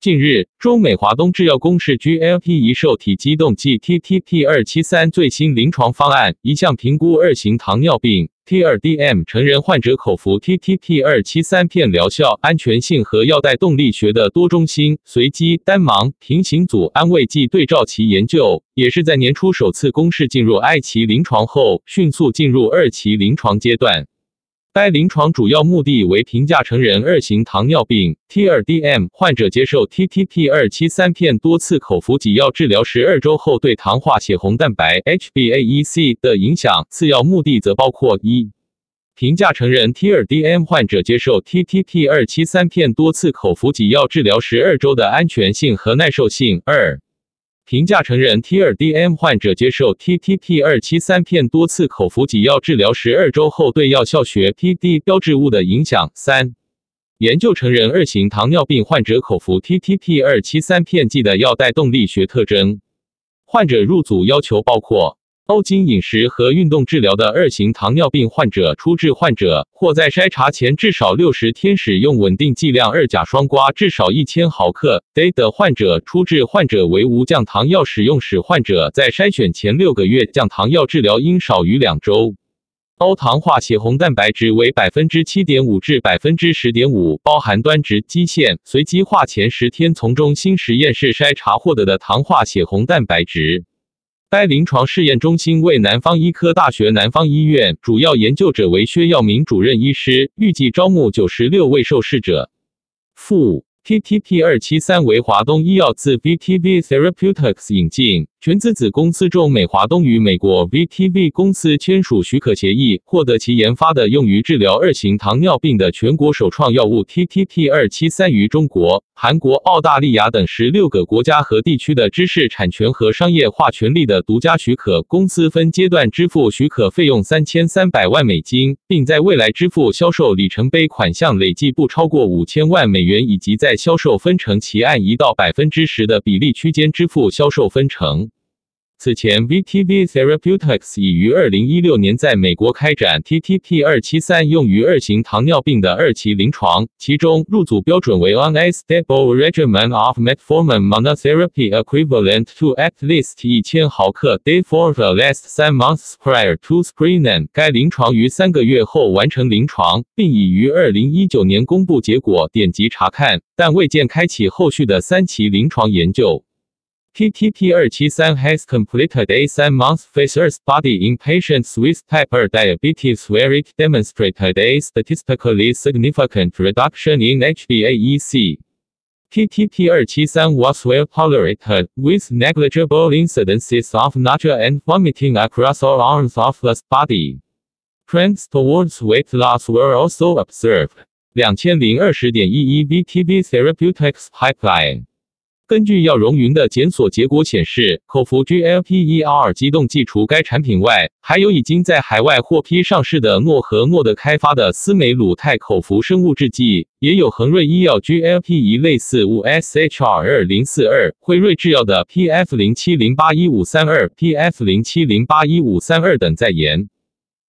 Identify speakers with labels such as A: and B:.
A: 近日，中美华东制药公示 GLP 一受体机动剂 TTP 二七三最新临床方案，一项评估二型糖尿病 T2DM 成人患者口服 TTP 二七三片疗效、安全性和药代动力学的多中心、随机、单盲、平行组安慰剂对照期研究，也是在年初首次公示进入 I 期临床后，迅速进入二期临床阶段。该临床主要目的为评价成人二型糖尿病 （T2DM） 患者接受 TTP 二七三片多次口服给药治疗十二周后对糖化血红蛋白 （HbA1c） 的影响。次要目的则包括一、评价成人 T2DM 患者接受 TTP 二七三片多次口服给药治疗十二周的安全性和耐受性；二、评价成人 T2DM 患者接受 TTP 二七三片多次口服给药治疗十二周后对药效学 PD 标志物的影响。三、研究成人二型糖尿病患者口服 TTP 二七三片剂的药代动力学特征。患者入组要求包括。欧经饮食和运动治疗的二型糖尿病患者，初治患者或在筛查前至少六十天使用稳定剂量二甲双胍至少一千毫克。D 的患者，初治患者为无降糖药使用史患者，在筛选前六个月降糖药治疗应少于两周。高糖化血红蛋白值为百分之七点五至百分之十点五，包含端值基线，随机化前十天从中心实验室筛查获得的糖化血红蛋白值。该临床试验中心为南方医科大学南方医院，主要研究者为薛耀明主任医师，预计招募九十六位受试者。附。TTP 二七三为华东医药自 VTV Therapeutics 引进，全资子公司中美华东与美国 VTV 公司签署许可协议，获得其研发的用于治疗二型糖尿病的全国首创药物 TTP 二七三于中国、韩国、澳大利亚等十六个国家和地区的知识产权和商业化权利的独家许可。公司分阶段支付许可费用三千三百万美金，并在未来支付销售里程碑款项累计不超过五千万美元，以及在销售分成其按一到百分之十的比例区间支付销售分成。此前，VTV Therapeutics 已于二零一六年在美国开展 TTP 二七三用于二型糖尿病的二期临床，其中入组标准为 On a stable regimen of metformin monotherapy equivalent to at least 一千毫克 day for the last three months prior to screening。该临床于三个月后完成临床，并已于二零一九年公布结果，点击查看，但未见开启后续的三期临床研究。TTP 二七三 has completed a seven-month phase three study in patients with type 2 diabetes where it demonstrated a statistically significant reduction in HbA1c. TTP 二七三 was well tolerated, with negligible incidences of nausea and vomiting across all arms of the study. Trends towards weight loss were also observed. 两千零二十点一一 VTB Therapeutics Pipeline 根据药融云的检索结果显示，口服 GLP-1R 激动剂除该产品外，还有已经在海外获批上市的诺和诺德开发的司美鲁肽口服生物制剂，也有恒瑞医药 GLP 一类似物 SHR 二零四二，辉瑞制药的 PF 零七零八一五三二、PF 零七零八一五三二等在研。